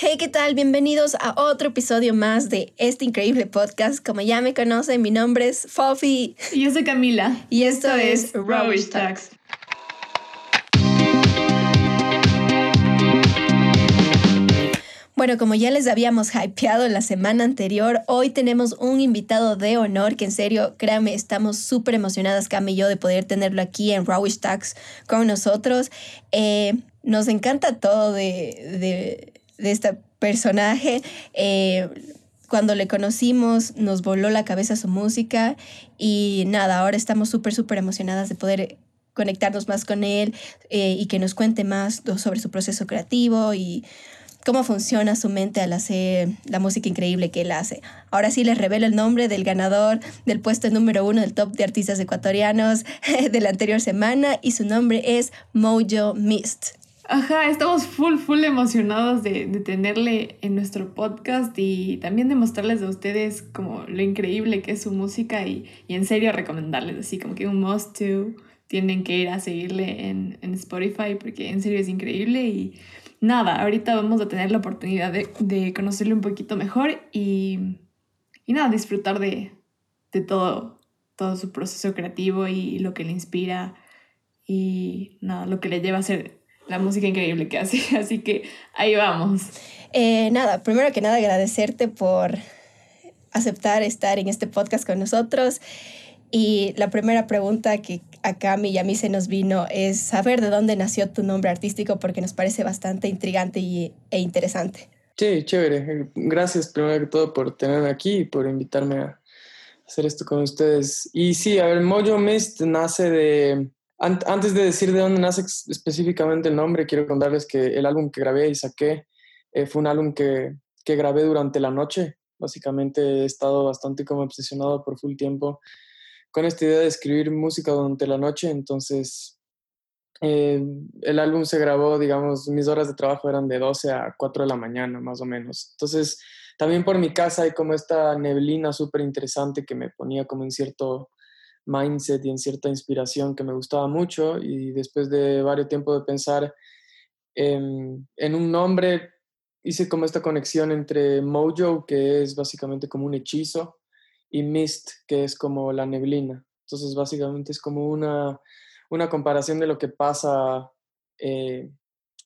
Hey, ¿qué tal? Bienvenidos a otro episodio más de este increíble podcast. Como ya me conocen, mi nombre es Fofi. Y yo soy Camila. Y esto, es, es Rubbish Tax. Bueno, como ya les habíamos hypeado la semana anterior, hoy tenemos un invitado de honor que en serio, créanme, estamos súper emocionadas, Cam y yo, de poder tenerlo aquí en Rawish Tax con nosotros. Eh, nos encanta todo de, de, este personaje. Eh, cuando le conocimos nos voló la cabeza su música y nada, ahora estamos súper, súper emocionadas de poder conectarnos más con él eh, y que nos cuente más sobre su proceso creativo y cómo funciona su mente al hacer la música increíble que él hace. Ahora sí les revelo el nombre del ganador del puesto número uno del top de artistas ecuatorianos de la anterior semana y su nombre es Mojo Mist. Ajá, estamos full, full emocionados de, de, tenerle en nuestro podcast y también de mostrarles a ustedes como lo increíble que es su música y, y en serio recomendarles así como que un must to tienen que ir a seguirle en, en Spotify porque en serio es increíble y nada, ahorita vamos a tener la oportunidad de, de conocerle un poquito mejor y, y nada, disfrutar de, de, todo, todo su proceso creativo y lo que le inspira y nada, lo que le lleva a hacer la música increíble que hace. Así que ahí vamos. Eh, nada, primero que nada agradecerte por aceptar estar en este podcast con nosotros. Y la primera pregunta que a Cami y a mí se nos vino es saber de dónde nació tu nombre artístico porque nos parece bastante intrigante y, e interesante. Sí, chévere. Gracias primero que todo por tenerme aquí y por invitarme a hacer esto con ustedes. Y sí, a ver, Mojo Mist nace de... antes de decir de dónde nace específicamente el nombre, quiero contarles que el álbum que grabé y saqué eh, fue un álbum que, que grabé durante la noche. Básicamente he estado bastante como obsesionado por full tiempo con esta idea de escribir música durante la noche, entonces eh, el álbum se grabó, digamos, mis horas de trabajo eran de 12 a 4 de la mañana, más o menos. Entonces, también por mi casa hay como esta neblina súper interesante que me ponía como en cierto mindset y en cierta inspiración que me gustaba mucho y después de varios tiempos de pensar en, un nombre, hice como esta conexión entre Mojo, que es básicamente como un hechizo, y mist, que es como la neblina. Entonces, básicamente es como una, una comparación de lo que pasa eh,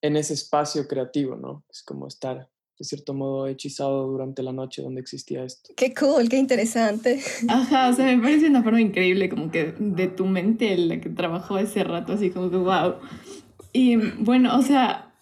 en ese espacio creativo, ¿no? Es como estar, de cierto modo, hechizado durante la noche donde existía esto. Qué cool, qué interesante. Ajá, o sea, me parece una forma increíble, como que de tu mente, la que trabajó ese rato, así como que wow. Y bueno, o sea,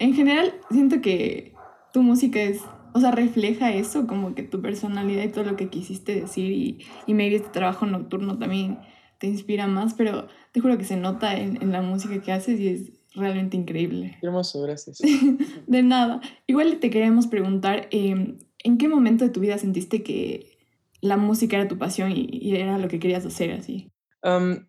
en general siento que tu música es o sea, refleja eso, como que tu personalidad y todo lo que quisiste decir y, y maybe este trabajo nocturno también te inspira más, pero te juro que se nota en, en la música que haces y es realmente increíble. Hermoso, gracias. de nada. Igual te queremos preguntar, eh, ¿en qué momento de tu vida sentiste que la música era tu pasión y, y era lo que querías hacer así? Um,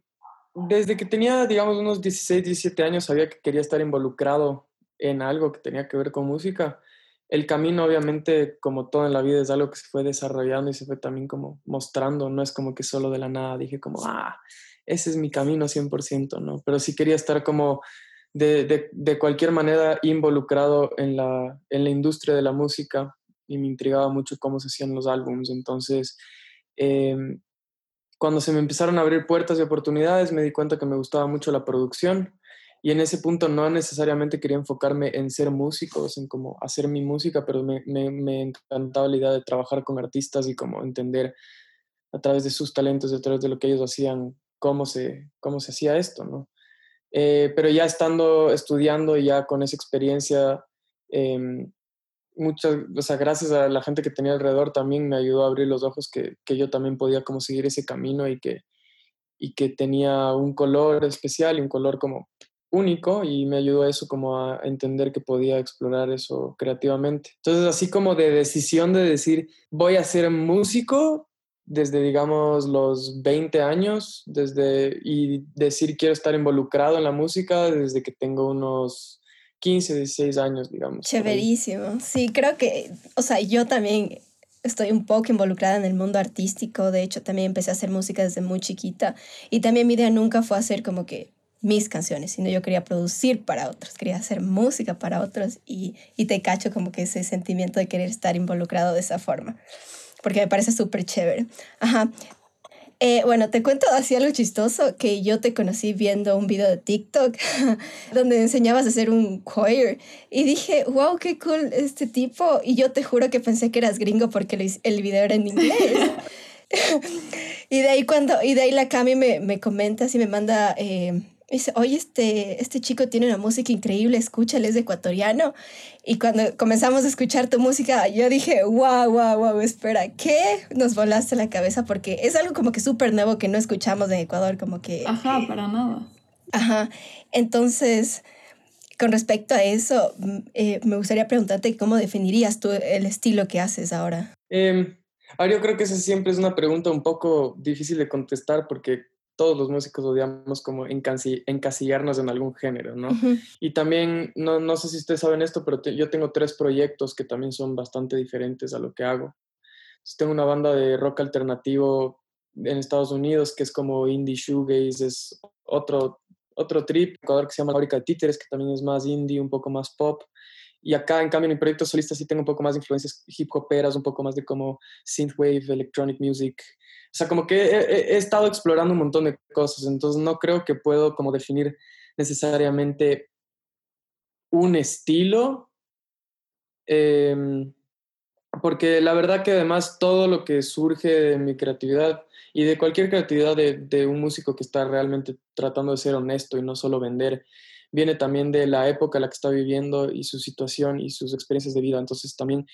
desde que tenía, digamos, unos 16, 17 años, sabía que quería estar involucrado en algo que tenía que ver con música el camino, obviamente, como todo en la vida, es algo que se fue desarrollando y se fue también como mostrando. No es como que solo de la nada dije como, ah, ese es mi camino 100%, ¿no? Pero sí quería estar como de, de, cualquier manera involucrado en la, en la industria de la música y me intrigaba mucho cómo se hacían los álbumes. Entonces, em, cuando se me empezaron a abrir puertas y oportunidades, me di cuenta que me gustaba mucho la producción y en ese punto no necesariamente quería enfocarme en ser músico, en como hacer mi música, pero me, me, me, encantaba la idea de trabajar con artistas y como entender a través de sus talentos, a través de lo que ellos hacían, cómo se, cómo se hacía esto, ¿no? Eh, pero ya estando estudiando y ya con esa experiencia, eh, muchas, o sea, gracias a la gente que tenía alrededor también me ayudó a abrir los ojos que, que yo también podía como seguir ese camino y que, y que tenía un color especial y un color como único y me ayudó a eso como a entender que podía explorar eso creativamente. Entonces, así como de decisión de decir, voy a ser músico desde, digamos, los 20 años, desde, y decir, quiero estar involucrado en la música desde que tengo unos 15, 16 años, digamos. Chéverísimo. Sí, creo que, o sea, yo también estoy un poco involucrada en el mundo artístico. De hecho, también empecé a hacer música desde muy chiquita. Y también mi idea nunca fue hacer como que mis canciones, sino yo quería producir para otros, quería hacer música para otros y, y te cacho como que ese sentimiento de querer estar involucrado de esa forma, porque me parece súper chévere. Ajá. Eh, bueno, te cuento así algo chistoso, que yo te conocí viendo un video de TikTok donde enseñabas a hacer un choir y dije, wow, qué cool este tipo. Y yo te juro que pensé que eras gringo porque el video era en inglés. y de ahí cuando, y de ahí la Cami me, me comenta, así me manda... Eh, dice, oye, este, este chico tiene una música increíble, escúchale, es ecuatoriano. Y cuando comenzamos a escuchar tu música, yo dije, wow, wow, wow, espera, ¿qué? Nos volaste la cabeza porque es algo como que súper nuevo que no escuchamos en Ecuador, como que... Ajá, para nada. Ajá, entonces... Con respecto a eso, eh, me gustaría preguntarte cómo definirías tú el estilo que haces ahora. Eh, ahora yo creo que esa siempre es una pregunta un poco difícil de contestar porque todos los músicos odiamos como encasillarnos en algún género, ¿no? Y también, no, no, sé si ustedes saben esto, pero yo tengo tres proyectos que también son bastante diferentes a lo que hago. Entonces, tengo una banda de rock alternativo en Estados Unidos que es como indie shoegaze, es otro, otro trip, que se llama Fábrica de Títeres, que también es más indie, un poco más pop. Y acá, en cambio, en mi proyecto solista sí tengo un poco más de influencias hip hoperas, un poco más de como synthwave, electronic music. O sea, como que he, estado explorando un montón de cosas, entonces no creo que puedo como definir necesariamente un estilo, em, porque la verdad que además todo lo que surge de mi creatividad y de cualquier creatividad de, de un músico que está realmente tratando de ser honesto y no solo vender, viene también de la época en la que está viviendo y su situación y sus experiencias de vida. Entonces también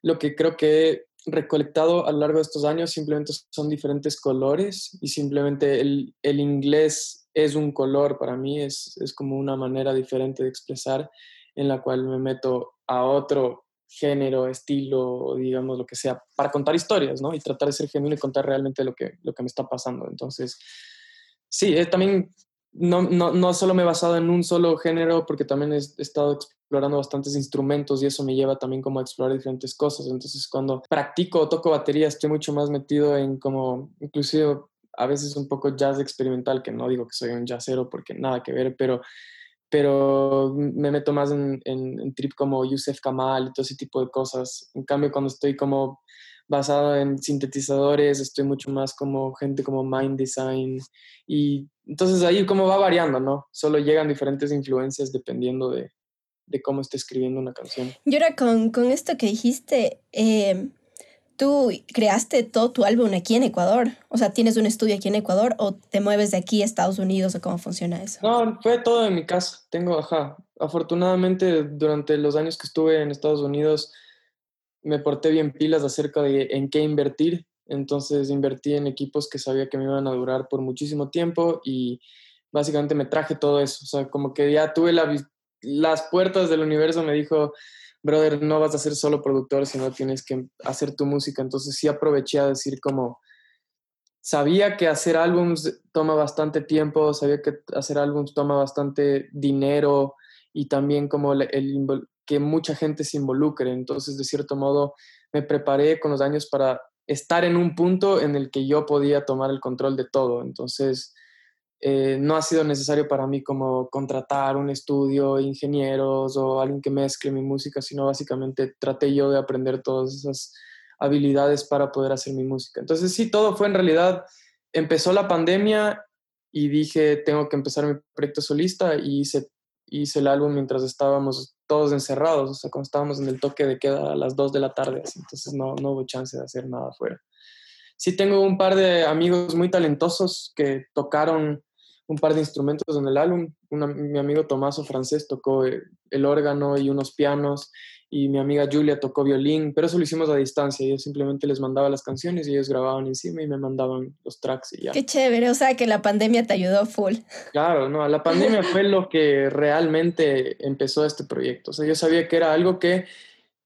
lo que creo que recolectado a lo largo de estos años simplemente son diferentes colores y simplemente el, el inglés es un color para mí, es, es como una manera diferente de expresar en la cual me meto a otro género, estilo, digamos, lo que sea, para contar historias, ¿no? Y tratar de ser genuino y contar realmente lo que, lo que me está pasando. Entonces, sí, es también no, no, no, solo me he basado en un solo género, porque también he, estado explorando bastantes instrumentos y eso me lleva también como a explorar diferentes cosas. Entonces, cuando practico o toco batería, estoy mucho más metido en como, inclusive a veces un poco jazz experimental, que no digo que soy un jazzero porque nada que ver, pero, pero me meto más en, en trip como Yusef Kamal y todo ese tipo de cosas. En cambio, cuando estoy como basado en sintetizadores, estoy mucho más como gente como Mind Design y entonces ahí como va variando, ¿no? Solo llegan diferentes influencias dependiendo de, de cómo esté escribiendo una canción. Y ahora con, con esto que dijiste, eh, ¿tú creaste todo tu álbum aquí en Ecuador? O sea, ¿tienes un estudio aquí en Ecuador o te mueves de aquí a Estados Unidos o cómo funciona eso? No, fue todo en mi casa. Tengo, ajá, afortunadamente durante los años que estuve en Estados Unidos me porté bien pilas acerca de en qué invertir entonces invertí en equipos que sabía que me iban a durar por muchísimo tiempo y básicamente me traje todo eso. O sea, como que ya tuve las puertas del universo, me dijo, brother, no vas a ser solo productor, sino tienes que hacer tu música. Entonces sí aproveché a decir como, sabía que hacer álbums toma bastante tiempo, sabía que hacer álbums toma bastante dinero y también como el, que mucha gente se involucre. Entonces, de cierto modo, me preparé con los años para estar en un punto en el que yo podía tomar el control de todo. Entonces, eh, no ha sido necesario para mí como contratar un estudio, ingenieros o alguien que mezcle mi música, sino básicamente traté yo de aprender todas esas habilidades para poder hacer mi música. Entonces, sí, todo fue en realidad, empezó la pandemia y dije, tengo que empezar mi proyecto solista y hice hice el álbum mientras estábamos todos encerrados, o sea, cuando estábamos en el toque de queda a las 2 de la tarde, entonces no, no hubo chance de hacer nada afuera. Sí tengo un par de amigos muy talentosos que tocaron un par de instrumentos en el álbum. mi amigo Tomaso francés tocó el órgano y unos pianos y mi amiga Julia tocó violín, pero eso lo hicimos a distancia. Yo simplemente les mandaba las canciones y ellos grababan encima y me mandaban los tracks y ya. Qué chévere, o sea que la pandemia te ayudó full. Claro, no, la pandemia fue lo que realmente empezó este proyecto. O sea, yo sabía que era algo que,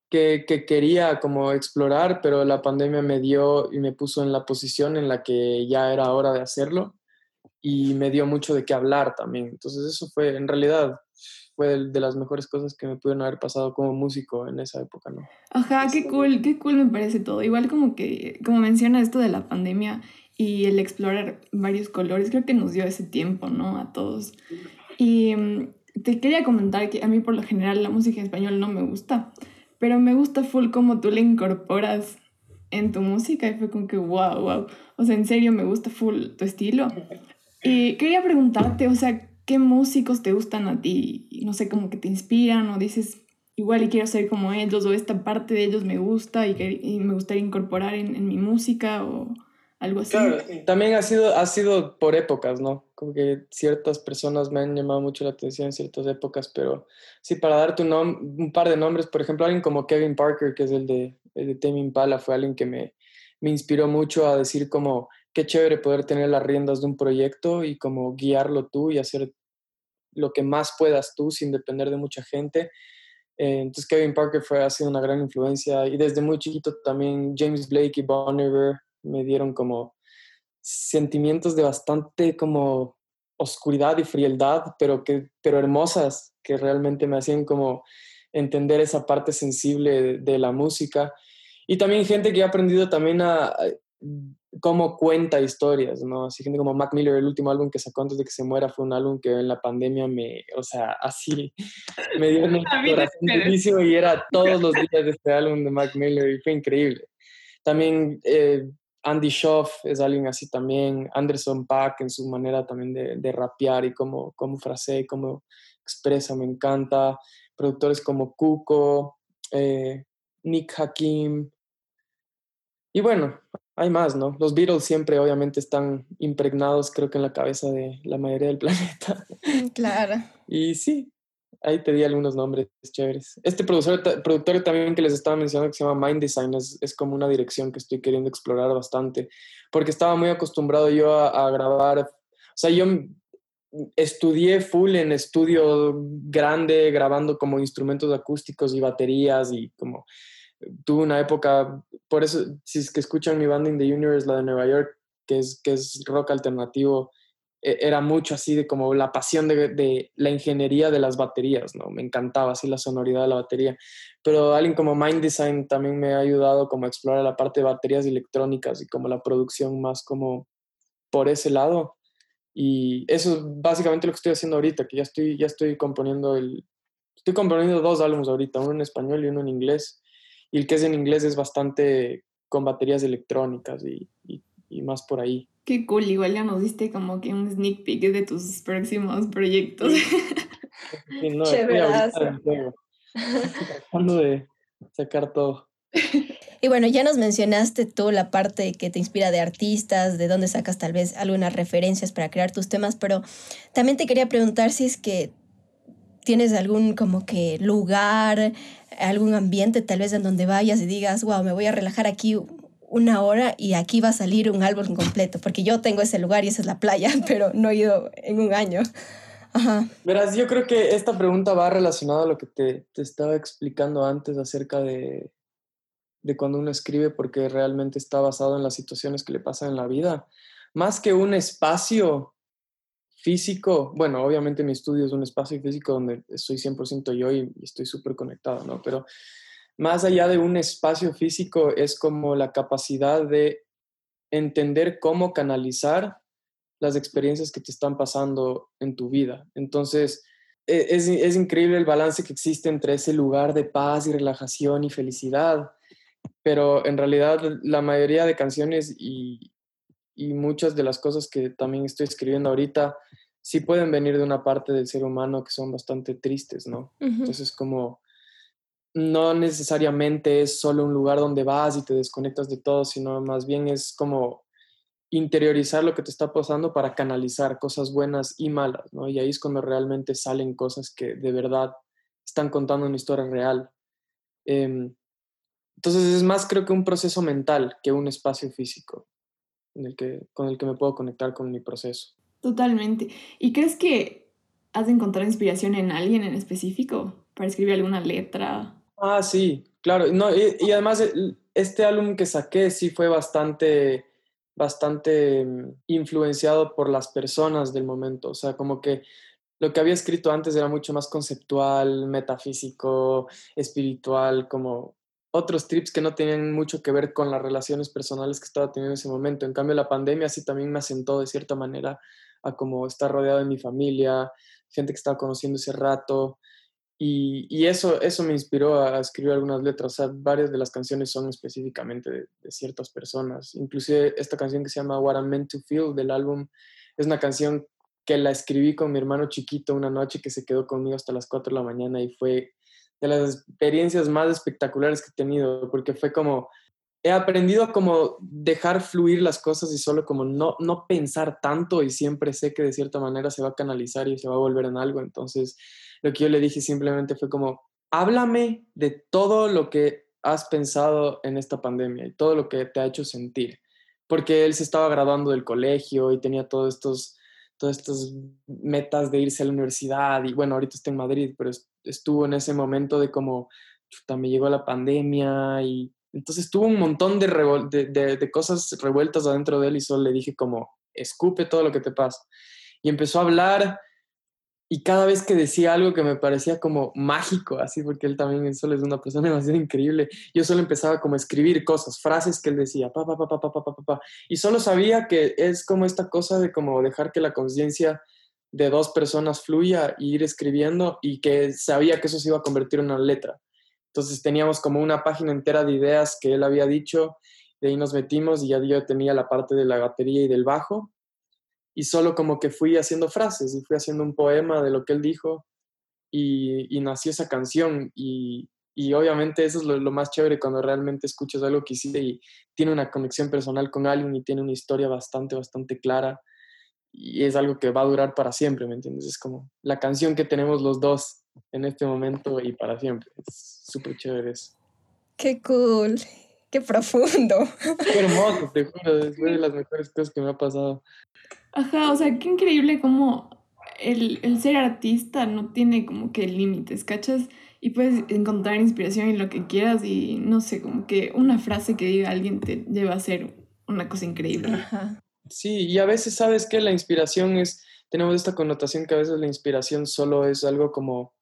que, que quería como explorar, pero la pandemia me dio y me puso en la posición en la que ya era hora de hacerlo y me dio mucho de qué hablar también. Entonces eso fue, en realidad, fue de, las mejores cosas que me pudieron haber pasado como músico en esa época, ¿no? Ajá, qué cool, qué cool me parece todo. Igual como que, como menciona esto de la pandemia, y el explorar varios colores, creo que nos dio ese tiempo, ¿no? A todos. Y mm, te quería comentar que a mí por lo general la música en español no me gusta, pero me gusta full como tú le incorporas en tu música y fue como que wow, wow. O sea, en serio me gusta full tu estilo. Y quería preguntarte, o sea, ¿qué músicos te gustan a ti? No sé, como que te inspiran o dices, igual y quiero ser como ellos o esta parte de ellos me gusta y, que, y me gustaría incorporar en, en mi música o algo así. Claro, también ha sido, ha sido por épocas, ¿no? Como que ciertas personas me han llamado mucho la atención en ciertas épocas, pero sí, para darte un, un par de nombres, por ejemplo, alguien como Kevin Parker, que es el de, el de Tame Impala, fue alguien que me, me inspiró mucho a decir como, qué chévere poder tener las riendas de un proyecto y como guiarlo tú y hacer lo que más puedas tú sin depender de mucha gente. Eh, entonces Kevin Parker fue, ha sido una gran influencia y desde muy chiquito también James Blake y Bon Iver me dieron como sentimientos de bastante como oscuridad y frialdad, pero, que, pero hermosas, que realmente me hacían como entender esa parte sensible de, la música. Y también gente que ha aprendido también a, cómo cuenta historias, ¿no? Así gente como Mac Miller, el último álbum que sacó antes de que se muera fue un álbum que en la pandemia me, o sea, así me dio un corazón y era todos los días de este álbum de Mac Miller y fue increíble. También eh, Andy Schoff es alguien así también, Anderson Pack en su manera también de, de rapear y cómo, cómo frasea y cómo expresa, me encanta. Productores como Kuko, eh, Nick Hakim. Y bueno, hay más, ¿no? Los Beatles siempre obviamente están impregnados, creo que en la cabeza de la mayoría del planeta. Claro. y sí, Ahí te di algunos nombres chéveres. Este productor, productor también que les estaba mencionando que se llama Mind Design es, es, como una dirección que estoy queriendo explorar bastante, porque estaba muy acostumbrado yo a, a grabar, o sea, yo estudié full en estudio grande, grabando como instrumentos acústicos y baterías y como tuve una época, por eso si es que escuchan mi banda In the Universe, la de Nueva York, que es, que es rock alternativo, e, era mucho así de como la pasión de, la ingeniería de las baterías, ¿no? Me encantaba así la sonoridad de la batería. Pero alguien como Mind Design también me ha ayudado como a explorar la parte de baterías electrónicas y como la producción más como por ese lado. Y eso es básicamente lo que estoy haciendo ahorita, que ya estoy, ya estoy componiendo el... Estoy componiendo dos álbumes ahorita, uno en español y uno en inglés. Y el que es en inglés es bastante con baterías electrónicas y, y más por ahí. Qué cool, igual ya nos diste como que un sneak peek de tus próximos proyectos. Sí, no, tratando de sacar todo. Y bueno, ya nos mencionaste tú la parte que te inspira de artistas, de dónde sacas tal vez algunas referencias para crear tus temas, pero también te quería preguntar si es que tienes algún como que lugar, algún ambiente tal vez en donde vayas y digas, wow, me voy a relajar aquí una hora y aquí va a salir un álbum completo, porque yo tengo ese lugar y esa es la playa, pero no he ido en un año. Ajá. Verás, yo creo que esta pregunta va relacionada a lo que te, te estaba explicando antes acerca de, de cuando uno escribe, porque realmente está basado en las situaciones que le pasan en la vida. Más que un espacio físico, bueno, obviamente mi estudio es un espacio físico donde estoy 100% yo y, estoy súper conectado, ¿no? Pero más allá de un espacio físico, es como la capacidad de entender cómo canalizar las experiencias que te están pasando en tu vida. Entonces, e, es, increíble el balance que existe entre ese lugar de paz y relajación y felicidad, pero en realidad la mayoría de canciones y, muchas de las cosas que también estoy escribiendo ahorita sí pueden venir de una parte del ser humano que son bastante tristes, ¿no? Entonces, como no necesariamente es solo un lugar donde vas y te desconectas de todo, sino más bien es como interiorizar lo que te está pasando para canalizar cosas buenas y malas, ¿no? Y ahí es cuando realmente salen cosas que de verdad están contando una historia real. Em, entonces es más creo que un proceso mental que un espacio físico en el que, con el que me puedo conectar con mi proceso. Totalmente. ¿Y crees que has de encontrar inspiración en alguien en específico para escribir alguna letra Ah, sí, claro. No, y, además este álbum que saqué sí fue bastante, bastante mm, influenciado por las personas del momento. O sea, como que lo que había escrito antes era mucho más conceptual, metafísico, espiritual, como... otros trips que no tenían mucho que ver con las relaciones personales que estaba teniendo en ese momento. En cambio, la pandemia sí también me asentó de cierta manera a como estar rodeado de mi familia, gente que estaba conociendo ese rato. Y, eso, eso me inspiró a escribir algunas letras. O sea, varias de las canciones son específicamente de, de, ciertas personas. Inclusive esta canción que se llama What I'm Meant to Feel del álbum es una canción que la escribí con mi hermano chiquito una noche que se quedó conmigo hasta las 4 de la mañana y fue de las experiencias más espectaculares que he tenido, porque fue como, he aprendido a como dejar fluir las cosas y solo como no, no pensar tanto y siempre sé que de cierta manera se va a canalizar y se va a volver en algo. Entonces, lo que yo le dije simplemente fue como, háblame de todo lo que has pensado en esta pandemia y todo lo que te ha hecho sentir. Porque él se estaba graduando del colegio y tenía todos estos todas estas metas de irse a la universidad y bueno, ahorita está en Madrid, pero estuvo en ese momento de como, chuta, me llegó la pandemia y entonces tuvo un montón de, de, de, cosas revueltas adentro de él y solo le dije como, escupe todo lo que te pasa. Y empezó a hablar y cada vez que decía algo que me parecía como mágico, así, porque él también solo es una persona demasiado increíble, yo solo empezaba como a escribir cosas, frases que él decía, pa, pa, pa, pa, pa, pa, pa, pa, y solo sabía que es como esta cosa de como dejar que la conciencia de dos personas fluya y ir escribiendo y que sabía que eso se iba a convertir en una letra. Entonces teníamos como una página entera de ideas que él había dicho, de ahí nos metimos y ya yo tenía la parte de la batería y del bajo. Y solo como que fui haciendo frases y fui haciendo un poema de lo que él dijo y, nació esa canción. Y, obviamente eso es lo, más chévere cuando realmente escuchas algo que hiciste y tiene una conexión personal con alguien y tiene una historia bastante, bastante clara y es algo que va a durar para siempre, ¿me entiendes? Es como la canción que tenemos los dos en este momento y para siempre. Es súper chévere eso. Qué cool, qué profundo. Qué hermoso, te juro, es una de las mejores cosas que me ha pasado. Ajá, o sea, qué increíble cómo el, ser artista no tiene como que límites, ¿cachas? Y puedes encontrar inspiración en lo que quieras y no sé, como que una frase que diga alguien te lleva a ser una cosa increíble. Ajá. Sí, y a veces sabes que la inspiración es, tenemos esta connotación que a veces la inspiración solo es algo como,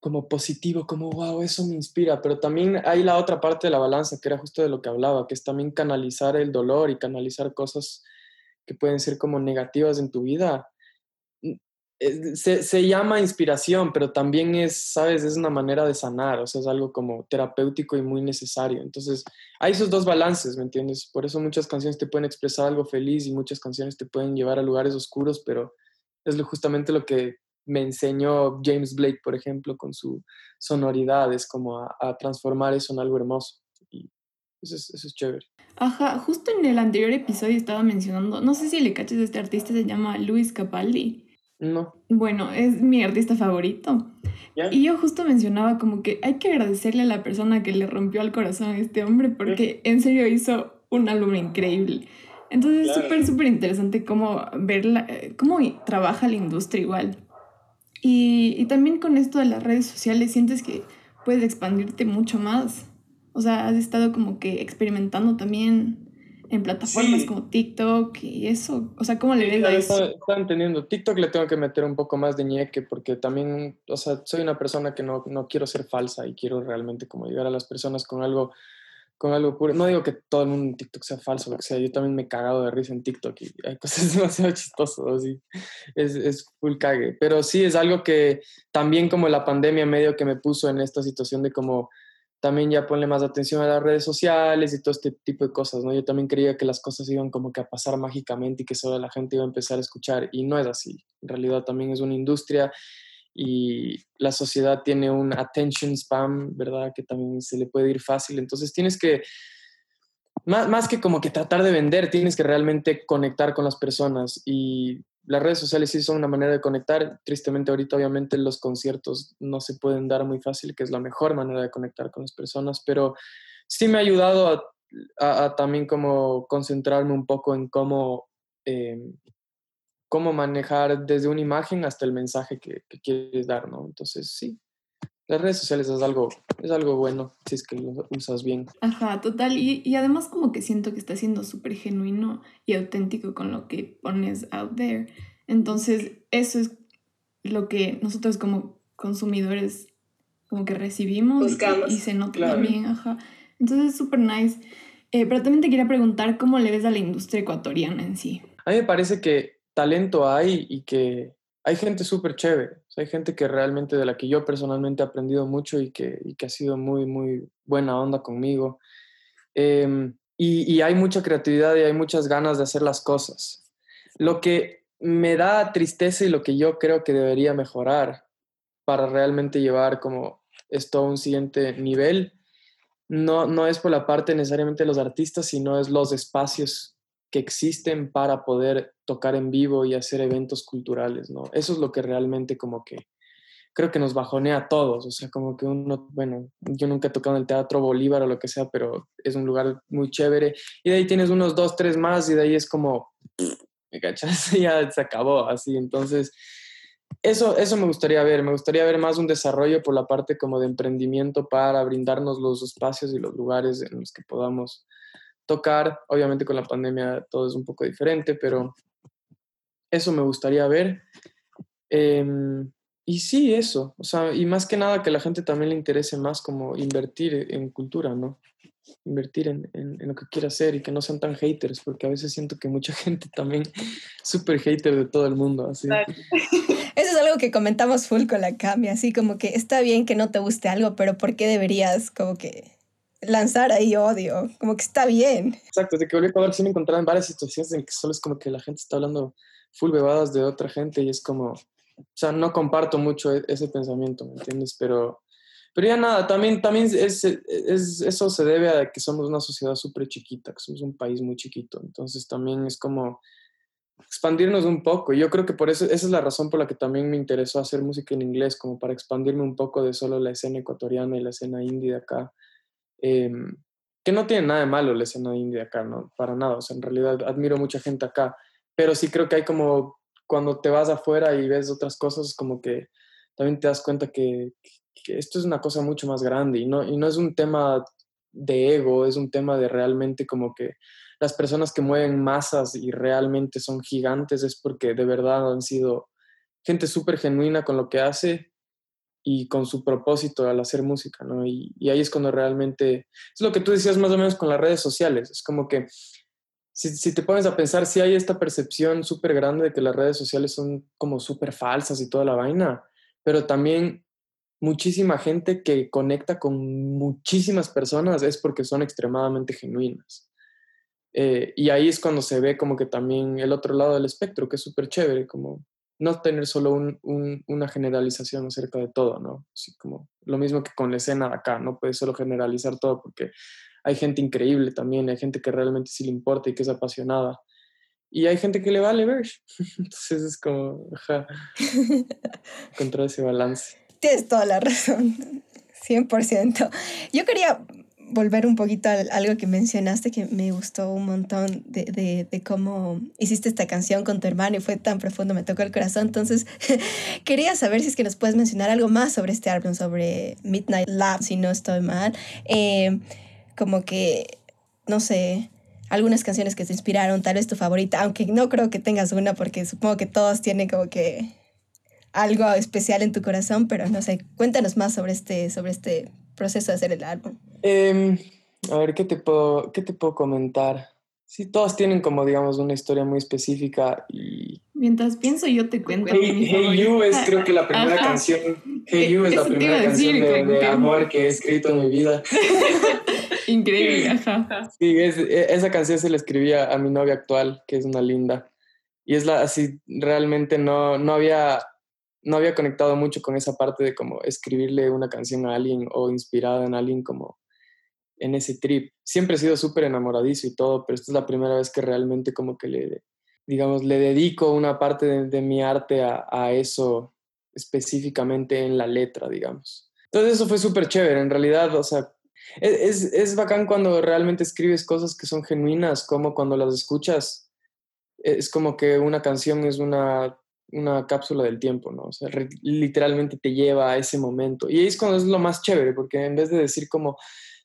como positivo, como wow, eso me inspira, pero también hay la otra parte de la balanza, que era justo de lo que hablaba, que es también canalizar el dolor y canalizar cosas que pueden ser como negativas en tu vida, se, se, llama inspiración, pero también es, sabes, es una manera de sanar, o sea, es algo como terapéutico y muy necesario. Entonces, hay esos dos balances, ¿me entiendes? Por eso muchas canciones te pueden expresar algo feliz y muchas canciones te pueden llevar a lugares oscuros, pero es lo, justamente lo que me enseñó James Blake, por ejemplo, con su sonoridad, es como a, transformar eso en algo hermoso. Y eso es, eso es chévere. Ajá, justo en el anterior episodio estaba mencionando, no sé si le cachas, este artista se llama Luis Capaldi. No. Bueno, es mi artista favorito. Y yo justo mencionaba como que hay que agradecerle a la persona que le rompió al corazón a este hombre porque en serio hizo un álbum increíble. Entonces es súper, súper interesante cómo ver cómo trabaja la industria igual. Y, y también con esto de las redes sociales sientes que puedes expandirte mucho más. O sea, has estado como que experimentando también en plataformas como TikTok y eso. O sea, ¿cómo le ves a eso? Está, entendiendo. TikTok le tengo que meter un poco más de ñeque porque también, o sea, soy una persona que no, no quiero ser falsa y quiero realmente como llegar a las personas con algo con algo puro. No digo que todo el mundo en TikTok sea falso, lo que sea. Yo también me he cagado de risa en TikTok y hay cosas demasiado chistosas, así. Es, es full cague. Pero sí, es algo que también como la pandemia medio que me puso en esta situación de como también ya ponle más atención a las redes sociales y todo este tipo de cosas, ¿no? Yo también creía que las cosas iban como que a pasar mágicamente y que solo la gente iba a empezar a escuchar y no es así. En realidad también es una industria y la sociedad tiene un attention spam, ¿verdad? Que también se le puede ir fácil. Entonces tienes que, más, más que como que tratar de vender, tienes que realmente conectar con las personas y las redes sociales sí son una manera de conectar. Tristemente ahorita obviamente los conciertos no se pueden dar muy fácil, que es la mejor manera de conectar con las personas, pero sí me ha ayudado a, también como concentrarme un poco en cómo, em, cómo manejar desde una imagen hasta el mensaje que, que, quieres dar, ¿no? Entonces sí, las redes sociales es algo, es algo bueno si es que lo usas bien. Ajá, total. Y, y además como que siento que está siendo súper genuino y auténtico con lo que pones out there. Entonces, eso es lo que nosotros como consumidores como que recibimos y, se nota también, ajá. Entonces es súper nice. Eh, pero también te quería preguntar cómo le ves a la industria ecuatoriana en sí. A mí me parece que talento hay y que hay gente súper chévere. Hay gente que realmente de la que yo personalmente he aprendido mucho y que, y que ha sido muy, muy buena onda conmigo. Em, y, y hay mucha creatividad y hay muchas ganas de hacer las cosas. Lo que me da tristeza y lo que yo creo que debería mejorar para realmente llevar como esto a un siguiente nivel, no, no es por la parte necesariamente de los artistas, sino es los espacios que existen para poder tocar en vivo y hacer eventos culturales, ¿no? Eso es lo que realmente como que creo que nos bajonea a todos, o sea, como que uno, bueno, yo nunca he tocado en el Teatro Bolívar o lo que sea, pero es un lugar muy chévere, y de ahí tienes unos dos, tres más, y de ahí es como, ¿me cachas? ya se acabó, así, entonces eso, eso me gustaría ver, me gustaría ver más un desarrollo por la parte como de emprendimiento para brindarnos los espacios y los lugares en los que podamos tocar. Obviamente con la pandemia todo es un poco diferente, pero eso me gustaría ver. Em, y sí, eso, o sea, y más que nada que la gente también le interese más como invertir en cultura, ¿no? invertir en, en, lo que quiera hacer y que no sean tan haters, porque a veces siento que mucha gente también súper hater de todo el mundo. Así. Eso es algo que comentamos full con la Cami, así como que está bien que no te guste algo, pero ¿por qué deberías como que lanzar ahí odio? Como que está bien. Exacto, de que volví a ver, sí me encontraba en varias situaciones en que solo es como que la gente está hablando full bebadas de otra gente y es como, o sea, no comparto mucho e-, ese pensamiento, ¿me entiendes? Pero pero ya nada, también, también es, es, eso se debe a que somos una sociedad súper chiquita, que somos un país muy chiquito. Entonces también es como expandirnos un poco. Yo creo que por eso, esa es la razón por la que también me interesó hacer música en inglés, como para expandirme un poco de solo la escena ecuatoriana y la escena indie de acá. Em, que no tiene nada de malo la escena indie acá, no, para nada. O sea, en realidad admiro mucha gente acá, pero sí creo que hay como, cuando te vas afuera y ves otras cosas, como que también te das cuenta que, que esto es una cosa mucho más grande y no, y no es un tema de ego, es un tema de realmente como que las personas que mueven masas y realmente son gigantes es porque de verdad han sido gente súper genuina con lo que hace y con su propósito al hacer música, ¿no? Y, ahí es cuando realmente, es lo que tú decías más o menos con las redes sociales, es como que si, te pones a pensar, si hay esta percepción súper grande de que las redes sociales son como súper falsas y toda la vaina, pero también muchísima gente que conecta con muchísimas personas es porque son extremadamente genuinas. Eh, y ahí es cuando se ve como que también el otro lado del espectro, que es súper chévere, como no tener solo una generalización acerca de todo, ¿no? Así como lo mismo que con la escena de acá, no puedes solo generalizar todo porque hay gente increíble también, hay gente que realmente sí le importa y que es apasionada. Y hay gente que le vale ver. Entonces es como, ajá, encontrar ese balance. Tienes toda la razón, 100%. Yo quería volver un poquito a algo que mencionaste que me gustó un montón de, de, de, cómo hiciste esta canción con tu hermano y fue tan profundo, me tocó el corazón. Entonces, quería saber si es que nos puedes mencionar algo más sobre este álbum, sobre Midnight Lab, si no estoy mal. Eh, como que, no sé, algunas canciones que te inspiraron, tal vez tu favorita, aunque no creo que tengas una porque supongo que todos tienen como que algo especial en tu corazón, pero no sé, cuéntanos más sobre este, sobre este proceso de hacer el álbum. Em, a ver, ¿qué te, puedo, ¿qué te puedo comentar? Sí, todas tienen como, digamos, una historia muy específica y... Mientras pienso, yo te cuento. Hey, You es creo que la primera canción, Hey You es la primera canción de, amor que he escrito en mi vida. Increíble, ajá. Sí, e, esa canción se la escribía a mi novia actual, que es una linda. Y es la, así, realmente no, no había no había conectado mucho con esa parte de como escribirle una canción a alguien o inspirada en alguien como en ese trip. Siempre he sido súper enamoradizo y todo, pero esta es la primera vez que realmente como que le, digamos, le dedico una parte de, mi arte a, eso específicamente en la letra, digamos. Entonces eso fue súper chévere, en realidad, o sea, e, es, es bacán cuando realmente escribes cosas que son genuinas, como cuando las escuchas, es como que una canción es una una cápsula del tiempo, ¿no? O sea, literalmente te lleva a ese momento. Y ahí es cuando es lo más chévere, porque en vez de decir como,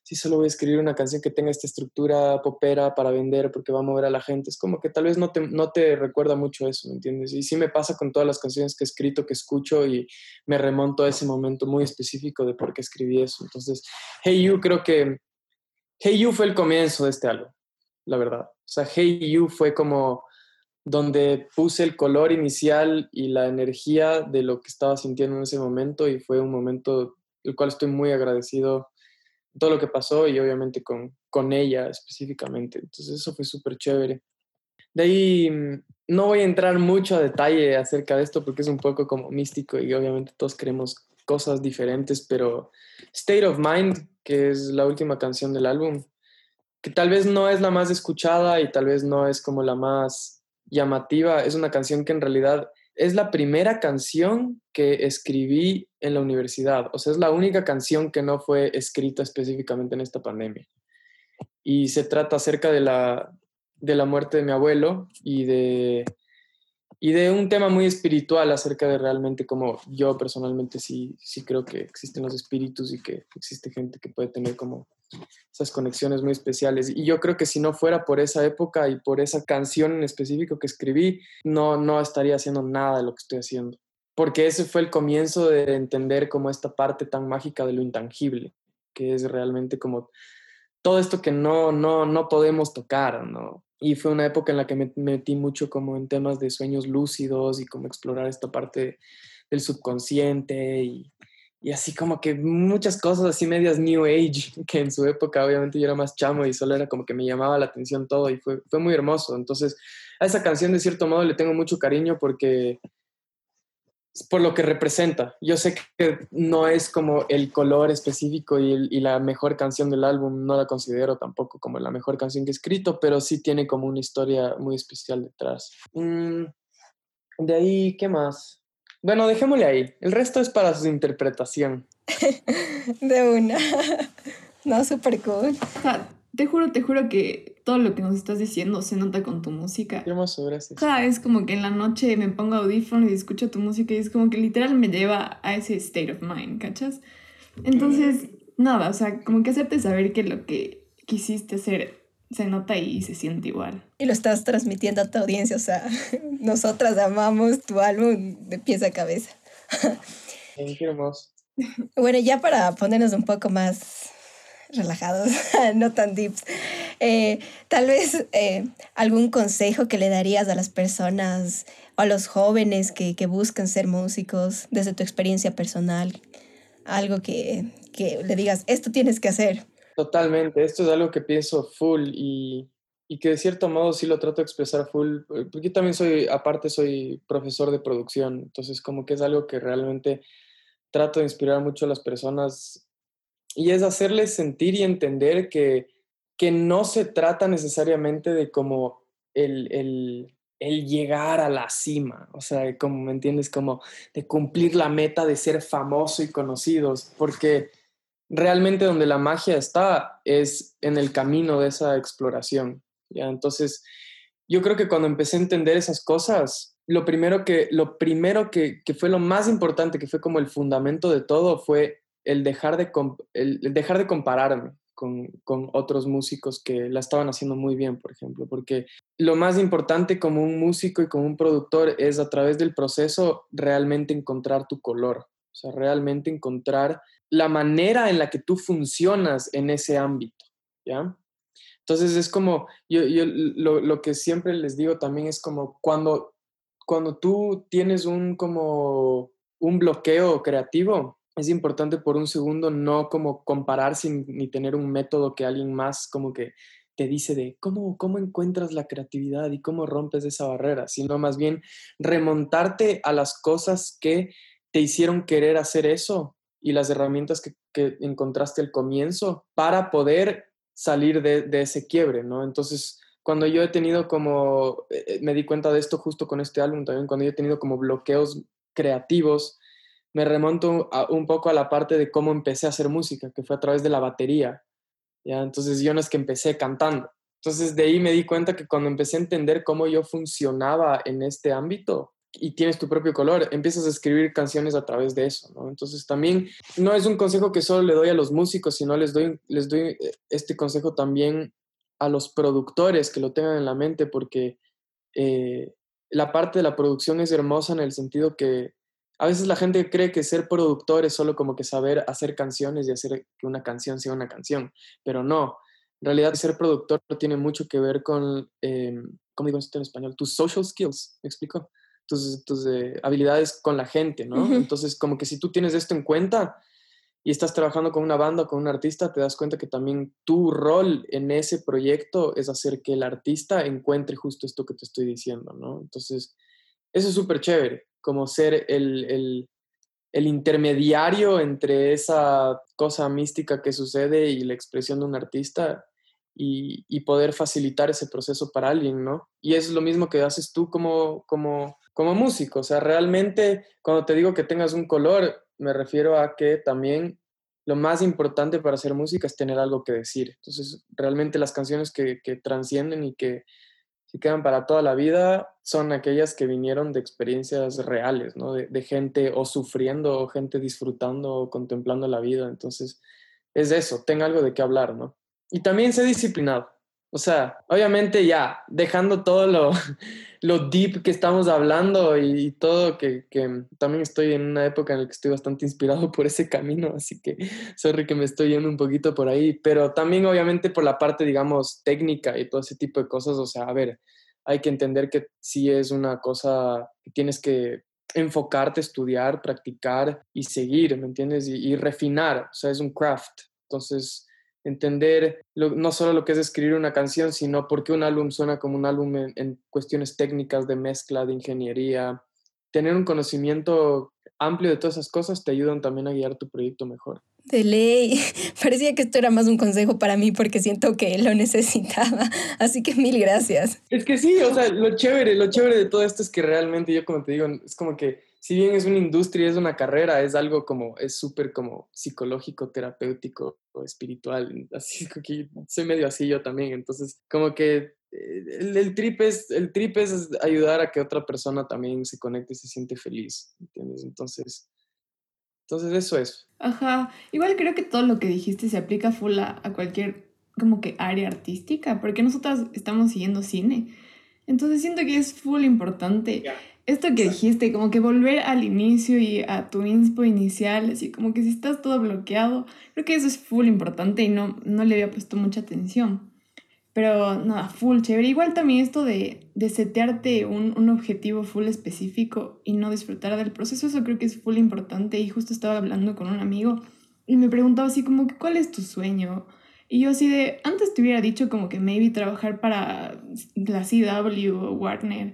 si solo voy a escribir una canción que tenga esta estructura popera para vender porque va a mover a la gente, es como que tal vez no te, no te recuerda mucho eso, ¿me entiendes? Y sí me pasa con todas las canciones que he escrito, que escucho y me remonto a ese momento muy específico de por qué escribí eso. Entonces, Hey You creo que Hey You fue el comienzo de este álbum, la verdad. O sea, Hey You fue como donde puse el color inicial y la energía de lo que estaba sintiendo en ese momento y fue un momento el cual estoy muy agradecido todo lo que pasó y obviamente con, con ella específicamente. Entonces eso fue súper chévere. De ahí mm, no voy a entrar mucho a detalle acerca de esto porque es un poco como místico y obviamente todos queremos cosas diferentes, pero State of Mind, que es la última canción del álbum, que tal vez no es la más escuchada y tal vez no es como la más llamativa. Es una canción que en realidad es la primera canción que escribí en la universidad. O sea, es la única canción que no fue escrita específicamente en esta pandemia. Y se trata acerca de la, de la muerte de mi abuelo y de, y de un tema muy espiritual acerca de realmente como yo personalmente sí, sí creo que existen los espíritus y que existe gente que puede tener como esas conexiones muy especiales. Y yo creo que si no fuera por esa época y por esa canción en específico que escribí, no, no estaría haciendo nada de lo que estoy haciendo. Porque ese fue el comienzo de entender como esta parte tan mágica de lo intangible, que es realmente como todo esto que no, no, no podemos tocar, ¿no? Y fue una época en la que me metí mucho como en temas de sueños lúcidos y como explorar esta parte del subconsciente y, y así como que muchas cosas así medias New Age, que en su época obviamente yo era más chamo y solo era como que me llamaba la atención todo y fue, fue muy hermoso. Entonces a esa canción de cierto modo le tengo mucho cariño porque por lo que representa. Yo sé que no es como el color específico y, y, la mejor canción del álbum, no la considero tampoco como la mejor canción que he escrito, pero sí tiene como una historia muy especial detrás. Mm, de ahí, ¿qué más? Bueno, dejémosle ahí. El resto es para su interpretación. de una. no, súper cool. O sea, te juro, te juro que todo lo que nos estás diciendo se nota con tu música. Qué hermoso, gracias. O sea, es como que en la noche me pongo audífonos y escucho tu música y es como que literal me lleva a ese state of mind, ¿cachas? Entonces, nada, o sea, como que hacerte saber que lo que quisiste hacer se nota y se siente igual. Y lo estás transmitiendo a tu audiencia, o sea, nosotras amamos tu álbum de pies a cabeza. Hermoso. Bueno, ya para ponernos un poco más relajados, no tan deeps, eh, tal vez eh, algún consejo que le darías a las personas o a los jóvenes que, que buscan ser músicos desde tu experiencia personal, algo que, que le digas, esto tienes que hacer. Totalmente, esto es algo que pienso full y, y, que de cierto modo sí lo trato de expresar full, eh, porque yo también soy, aparte soy profesor de producción, entonces como que es algo que realmente trato de inspirar mucho a las personas y es hacerles sentir y entender que, que no se trata necesariamente de como el, el, el llegar a la cima, o sea, como me entiendes, como de cumplir la meta de ser famoso y conocidos, porque realmente donde la magia está es en el camino de esa exploración. ¿ya? Entonces, yo creo que cuando empecé a entender esas cosas, lo primero que, lo primero que, que fue lo más importante, que fue como el fundamento de todo, fue el dejar de, el, dejar de compararme con, con, otros músicos que la estaban haciendo muy bien, por ejemplo, porque lo más importante como un músico y como un productor es a través del proceso realmente encontrar tu color, o sea, realmente encontrar la manera en la que tú funcionas en ese ámbito, ¿ya? Entonces es como, yo, lo, lo, que siempre les digo también es como cuando, cuando tú tienes un como un bloqueo creativo, es importante por un segundo no como comparar sin, ni tener un método que alguien más como que te dice de cómo, cómo encuentras la creatividad y cómo rompes esa barrera, sino más bien remontarte a las cosas que te hicieron querer hacer eso y las herramientas que, que encontraste al comienzo para poder salir de, de, ese quiebre, ¿no? Entonces, cuando yo he tenido como, eh, eh, me di cuenta de esto justo con este álbum también, cuando yo he tenido como bloqueos creativos, me remonto un poco a la parte de cómo empecé a hacer música, que fue a través de la batería, ¿ya? Entonces yo no es que empecé cantando. Entonces de ahí me di cuenta que cuando empecé a entender cómo yo funcionaba en este ámbito, y tienes tu propio color, empiezas a escribir canciones a través de eso. Entonces también no es un consejo que solo le doy a los músicos, sino les doy, les doy eh, este consejo también a los productores que lo tengan en la mente, porque eh, la parte de la producción es hermosa en el sentido que a veces la gente cree que ser productor es solo como que saber hacer canciones y hacer que una canción sea una canción, pero no. En realidad, ser productor tiene mucho que ver con, eh, ¿cómo digo esto en español? Tus social skills, ¿me explico? Tus, tus eh, habilidades con la gente, ¿no? Entonces, como que si tú tienes esto en cuenta y estás trabajando con una banda o con un artista, te das cuenta que también tu rol en ese proyecto es hacer que el artista encuentre justo esto que te estoy diciendo, ¿no? Entonces, eso es súper chévere, como ser el, el, el, intermediario entre esa cosa mística que sucede y la expresión de un artista y, poder facilitar ese proceso para alguien, ¿no? Y es lo mismo que haces tú como, como, como músico, o sea, realmente cuando te digo que tengas un color, me refiero a que también lo más importante para hacer música es tener algo que decir. Entonces, realmente las canciones que, que transcienden y que se quedan para toda la vida son aquellas que vinieron de experiencias reales, ¿no? De, de, gente o sufriendo o gente disfrutando o contemplando la vida. Entonces, es eso, tenga algo de qué hablar, ¿no? Y también sé disciplinado. O sea, obviamente ya, dejando todo lo, lo deep que estamos hablando y, todo, que, que, también estoy en una época en la que estoy bastante inspirado por ese camino, así que sorry que me estoy yendo un poquito por ahí, pero también obviamente por la parte, digamos, técnica y todo ese tipo de cosas, o sea, a ver, hay que entender que sí es una cosa que tienes que enfocarte, estudiar, practicar y seguir, ¿me entiendes? Y, y refinar, o sea, es un craft. Entonces, entender no solo lo que es escribir una canción, sino por qué un álbum suena como un álbum en, cuestiones técnicas de mezcla, de ingeniería. Tener un conocimiento amplio de todas esas cosas te ayudan también a guiar tu proyecto mejor. De ley. Parecía que esto era más un consejo para mí porque siento que lo necesitaba. Así que mil gracias. Es que sí, o sea, lo chévere, lo chévere de todo esto es que realmente yo como te digo, es como que si bien es una industria, es una carrera, es algo como, es súper como psicológico, terapéutico o espiritual, así que soy medio así yo también, entonces como que eh, el, el, trip es, el trip es ayudar a que otra persona también se conecte y se siente feliz, ¿entiendes? Entonces, entonces eso es. Ajá, igual creo que todo lo que dijiste se aplica full a, a cualquier como que área artística, porque nosotras estamos siguiendo cine, entonces siento que es full importante. Yeah esto que dijiste, como que volver al inicio y a tu inspo inicial, así como que si estás todo bloqueado, creo que eso es full importante y no, no le había puesto mucha atención. Pero nada, full chévere. Igual también esto de, de setearte un, un, objetivo full específico y no disfrutar del proceso, eso creo que es full importante. Y justo estaba hablando con un amigo y me preguntaba así como que, ¿cuál es tu sueño? Y yo así de, antes te hubiera dicho como que maybe trabajar para la CW o Warner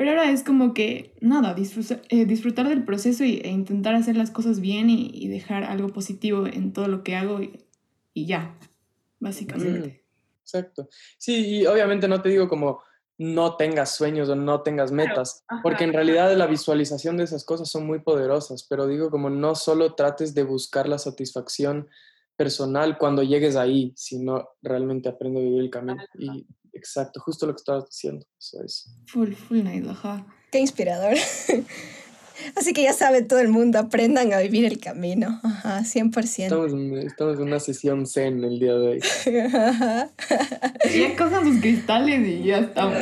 pero ahora es como que, nada, disfrutar, eh, disfrutar del proceso y, e intentar hacer las cosas bien y, y, dejar algo positivo en todo lo que hago y, y ya, básicamente. exacto. Sí, y obviamente no te digo como no tengas sueños o no tengas metas, claro. porque en realidad la visualización de esas cosas son muy poderosas, pero digo como no solo trates de buscar la satisfacción personal cuando llegues ahí, sino realmente aprende a vivir el camino. Y Exacto, justo lo que estabas diciendo. Eso es. Full, full night, ajá. Qué inspirador. Así que ya sabe todo el mundo, aprendan a vivir el camino. Ajá, 100%. Estamos, estamos en una sesión zen el día de hoy. ya cojan sus cristales y ya estamos.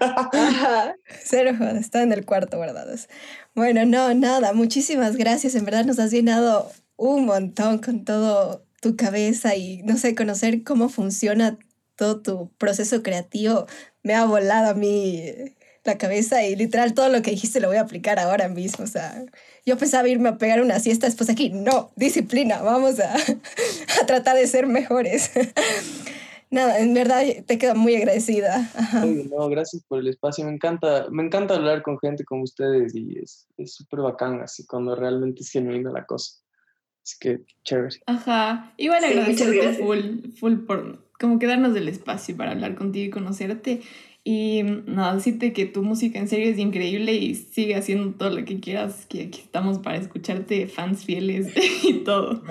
Ajá. Cero joder, está en el cuarto guardados. Bueno, no, nada, muchísimas gracias. En verdad nos has llenado un montón con todo tu cabeza y, no sé, conocer cómo funciona todo tu proceso creativo me ha volado a mí la cabeza y literal todo lo que dijiste lo voy a aplicar ahora mismo. O sea, yo pensaba irme a pegar una siesta después aquí. No, disciplina, vamos a, a tratar de ser mejores. Nada, en verdad te quedo muy agradecida. No, gracias por el espacio. Me encanta, me encanta hablar con gente como ustedes y es súper bacán así cuando realmente es genuina la cosa. Así que chévere. Ajá. Igual sí, agradecerte full, full por como que darnos del espacio para hablar contigo y conocerte. Y nada, decirte que tu música en serio es increíble y sigue haciendo todo lo que quieras, que aquí estamos para escucharte, fans fieles y todo.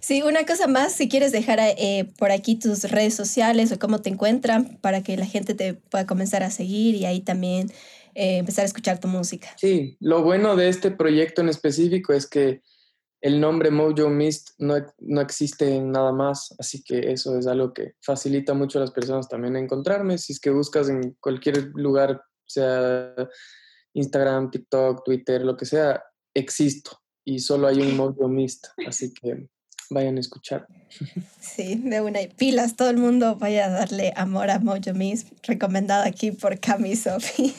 Sí, una cosa más, si quieres dejar eh, por aquí tus redes sociales o cómo te encuentran para que la gente te pueda comenzar a seguir y ahí también eh, empezar a escuchar tu música. Sí, lo bueno de este proyecto en específico es que el nombre Mojo Mist no, no existe en nada más, así que eso es algo que facilita mucho a las personas también encontrarme. Si es que buscas en cualquier lugar, sea Instagram, TikTok, Twitter, lo que sea, existo y solo hay un Mojo Mist, así que vayan a escuchar. Sí, de una y pilas, todo el mundo vaya a darle amor a Mojo Mist, recomendado aquí por Cami Sofía.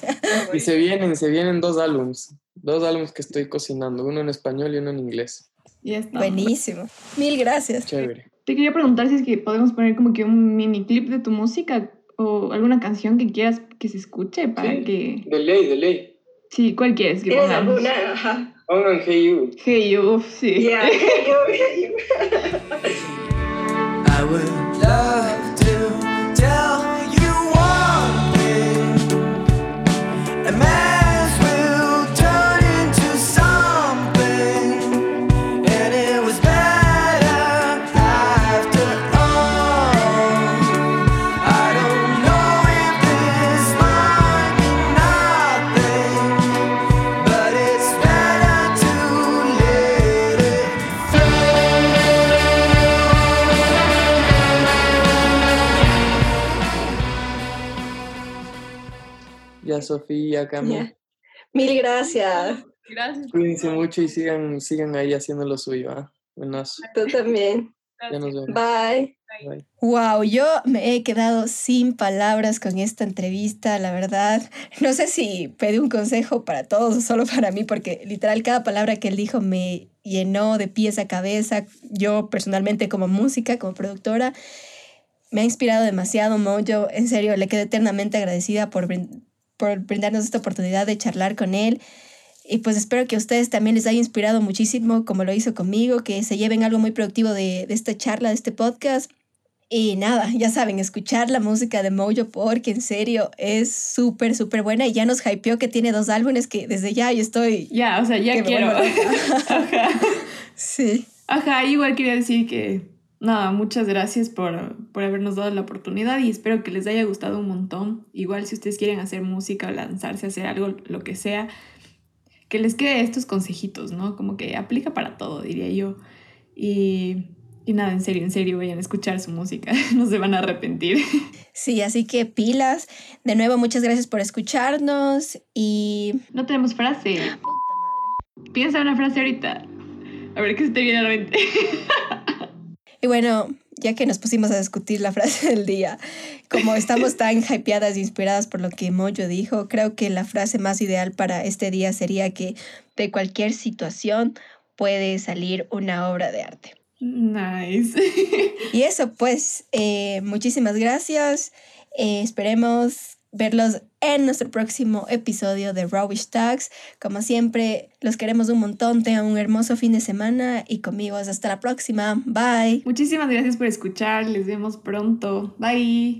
Y se vienen, se vienen dos álbums, dos álbums que estoy cocinando, uno en español y uno en inglés. Buenísimo. Mil gracias. Chévere. Te quería preguntar si es que podemos poner como que un mini clip de tu música o alguna canción que quieras que se escuche para que... De ley, de ley. Sí, ¿cuál quieres que pongamos? alguna? Ajá. Pongan Hey You. Hey You, sí. Yeah, hey you, hey you. I would love Sofía, Cami. Ya. Mil gracias. Gracias. Cuídense mucho y sigan, sigan ahí haciendo lo suyo. ¿ah? Buenas. Tú también. Ya nos vemos. Bye. Bye. Wow, yo me he quedado sin palabras con esta entrevista, la verdad. No sé si pedí un consejo para todos o solo para mí, porque literal cada palabra que él dijo me llenó de pies a cabeza. Yo personalmente como música, como productora, me ha inspirado demasiado Mojo. En serio, le quedo eternamente agradecida por, por brindarnos esta oportunidad de charlar con él. Y pues espero que a ustedes también les haya inspirado muchísimo, como lo hizo conmigo, que se lleven algo muy productivo de, de esta charla, de este podcast. Y nada, ya saben, escuchar la música de Mojo porque en serio es súper, súper buena y ya nos hypeó que tiene dos álbumes que desde ya yo estoy... Ya, o sea, ya quiero. Ajá. Sí. Ajá, igual quería decir que, nada, muchas gracias por, por habernos dado la oportunidad y espero que les haya gustado un montón. Igual si ustedes quieren hacer música o lanzarse a hacer algo, lo que sea, que les quede estos consejitos, ¿no? Como que aplica para todo, diría yo. Y, y nada, en serio, en serio, vayan a escuchar su música, no se van a arrepentir. Sí, así que pilas. De nuevo, muchas gracias por escucharnos y... No tenemos frase. Piensa una frase ahorita. A ver qué se te viene a la mente. Y bueno, ya que nos pusimos a discutir la frase del día, como estamos tan hypeadas e inspiradas por lo que Mojo dijo, creo que la frase más ideal para este día sería que de cualquier situación puede salir una obra de arte. Nice. Y eso, pues, eh, muchísimas gracias. Eh, esperemos verlos en nuestro próximo episodio de Rawish Talks. Como siempre, los queremos un montón. Tengan un hermoso fin de semana y conmigo hasta la próxima. Bye. Muchísimas gracias por escuchar. Les vemos pronto. Bye.